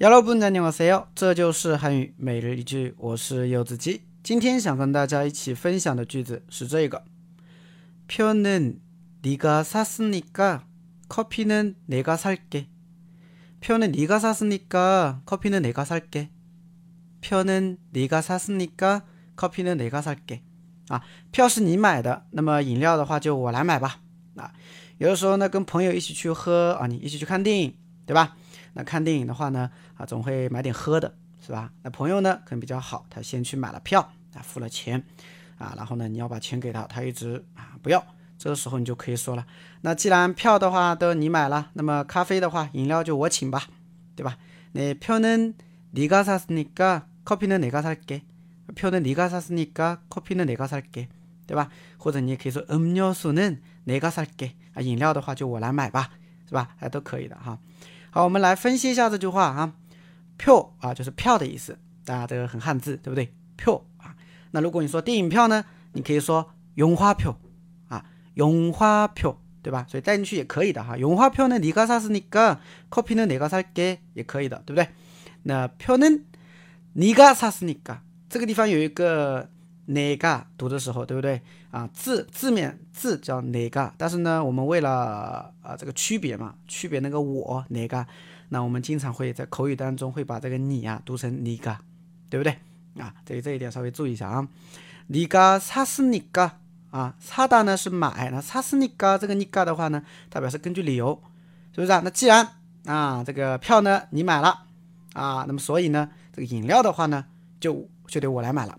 여러분 안녕하세요. 这就是韩语每日一句我是柚子鸡今天想跟大家一起分享的句子是这个표는 네가 샀으니까 커피는 내가 살게. 표는 네가 샀으니까 커피는 내가 살게. 표는 네가 샀으니까 커피는 내가 살게. 啊，票是你买的，那么饮料的话就我来买吧。啊，有的时候呢，跟朋友一起去喝啊，你一起去看电影，对吧？ 那看电影的话呢，啊，总会买点喝的，是吧？那朋友呢，可能比较好，他先去买了票，啊，付了钱，啊，然后呢，你要把钱给他，他一直啊不要，这个时候你就可以说了，那既然票的话都你买了，那么咖啡的话，饮料就我请吧，对吧？那票는네가샀으니까커피는내가살 게， 票는네가샀으니까커피는내가살 게， 对吧？或者你也可以说음료수는내가살 게， 啊，饮料的话就我来买吧，是吧？哎，都可以的哈。 好，我们来分析一下这句话啊，票啊就是票的意思，大家这个很汉字，对不对？票啊，那如果你说电影票呢，你可以说用花票啊，用花票，对吧？所以带进去也可以的哈。用花票呢，你가사스니까커피는내가살 게， 也可以的，对不对？那票呢，你가사스니 까， 这个地方有一个 哪个读的时候，对不对？啊，字字面字叫哪个，但是呢，我们为了啊这个区别嘛，区别那个我哪个，那我们经常会在口语当中会把这个你啊读成你个，对不对？啊，对这一点稍微注意一下啊。你个사스니 까， 啊，사다呢是买，那사스니 까这个你个的话呢，代表是根据理由，是不是啊？那既然啊这个票呢你买了啊，那么所以呢这个饮料的话呢就就得我来买了，